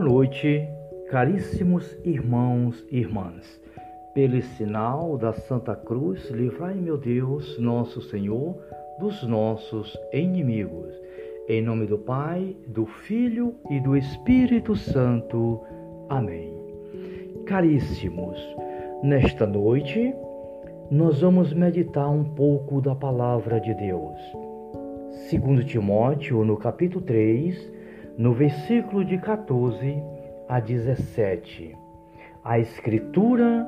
Boa noite, caríssimos irmãos e irmãs. Pelo sinal da Santa Cruz, livrai, meu Deus, nosso Senhor, dos nossos inimigos. Em nome do Pai, do Filho e do Espírito Santo. Amém. Caríssimos, nesta noite nós vamos meditar um pouco da palavra de Deus. Segundo Timóteo, no capítulo 3, no versículo de 14 a 17. A Escritura,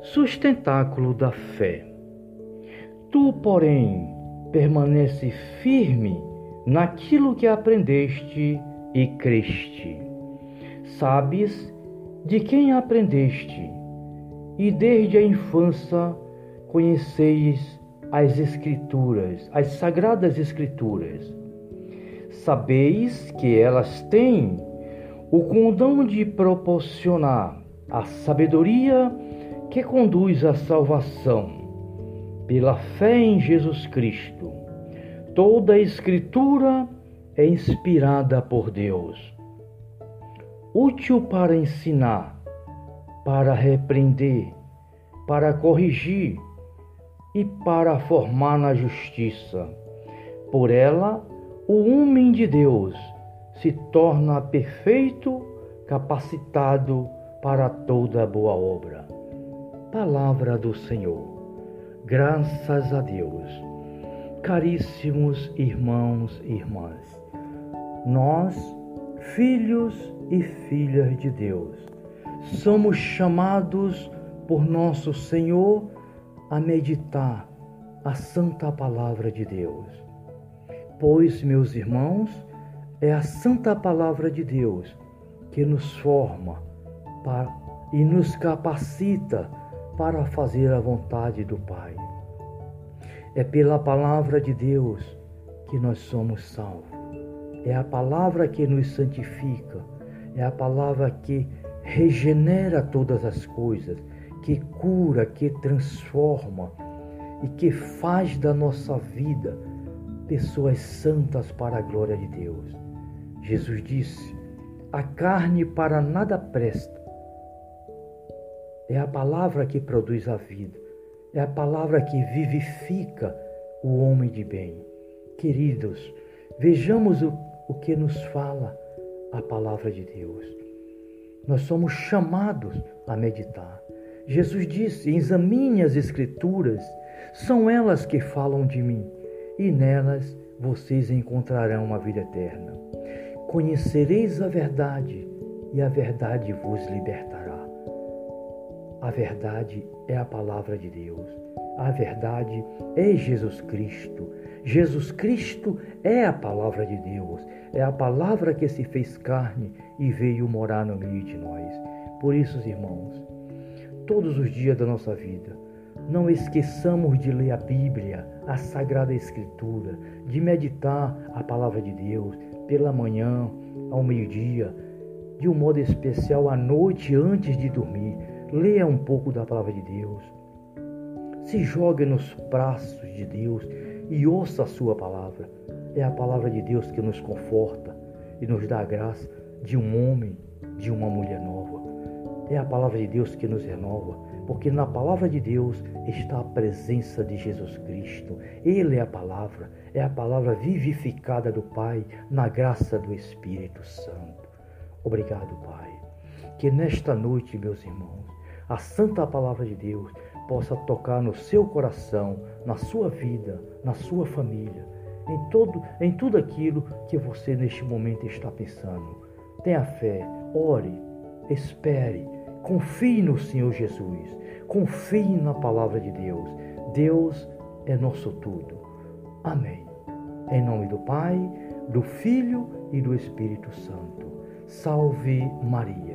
sustentáculo da fé. Tu, porém, permanece firme naquilo que aprendeste e creste. Sabes de quem aprendeste, e desde a infância conheceis as Escrituras, as sagradas Escrituras Sabeis que elas têm o condão de proporcionar a sabedoria que conduz à salvação pela fé em Jesus Cristo. Toda a Escritura é inspirada por Deus, útil para ensinar, para repreender, para corrigir e para formar na justiça. Por ela o homem de Deus se torna perfeito, capacitado para toda boa obra. Palavra do Senhor. Graças a Deus. Caríssimos irmãos e irmãs, nós, filhos e filhas de Deus, somos chamados por nosso Senhor a meditar a santa palavra de Deus Pois, meus irmãos, é a santa palavra de Deus que nos forma para, e nos capacita para fazer a vontade do Pai. É pela palavra de Deus que nós somos salvos. É a palavra que nos santifica. É a palavra que regenera todas as coisas, que cura, que transforma e que faz da nossa vida pessoas santas para a glória de Deus. Jesus disse: A carne para nada presta. É a palavra que produz a vida, é a palavra que vivifica o homem de bem. Queridos, vejamos o, o que nos fala a palavra de Deus. Nós somos chamados a meditar. Jesus disse: examine as Escrituras, são elas que falam de mim e nelas vocês encontrarão uma vida eterna. Conhecereis a verdade e a verdade vos libertará. A verdade é a palavra de Deus. A verdade é Jesus Cristo. Jesus Cristo é a palavra de Deus. É a palavra que se fez carne e veio morar no meio de nós. Por isso, irmãos, todos os dias da nossa vida, não esqueçamos de ler a Bíblia, a Sagrada Escritura, de meditar a palavra de Deus pela manhã, ao meio-dia, de um modo especial à noite antes de dormir. Leia um pouco da palavra de Deus. Se jogue nos braços de Deus e ouça a sua palavra. É a palavra de Deus que nos conforta e nos dá a graça de um homem, de uma mulher nova. É a palavra de Deus que nos renova porque na palavra de Deus está a presença de Jesus Cristo. Ele é a palavra, é a palavra vivificada do Pai na graça do Espírito Santo. Obrigado, Pai. Que nesta noite, meus irmãos, a santa palavra de Deus possa tocar no seu coração, na sua vida, na sua família, em todo, em tudo aquilo que você neste momento está pensando. Tenha fé, ore, espere Confie no Senhor Jesus. Confie na palavra de Deus. Deus é nosso tudo. Amém. Em nome do Pai, do Filho e do Espírito Santo. Salve Maria.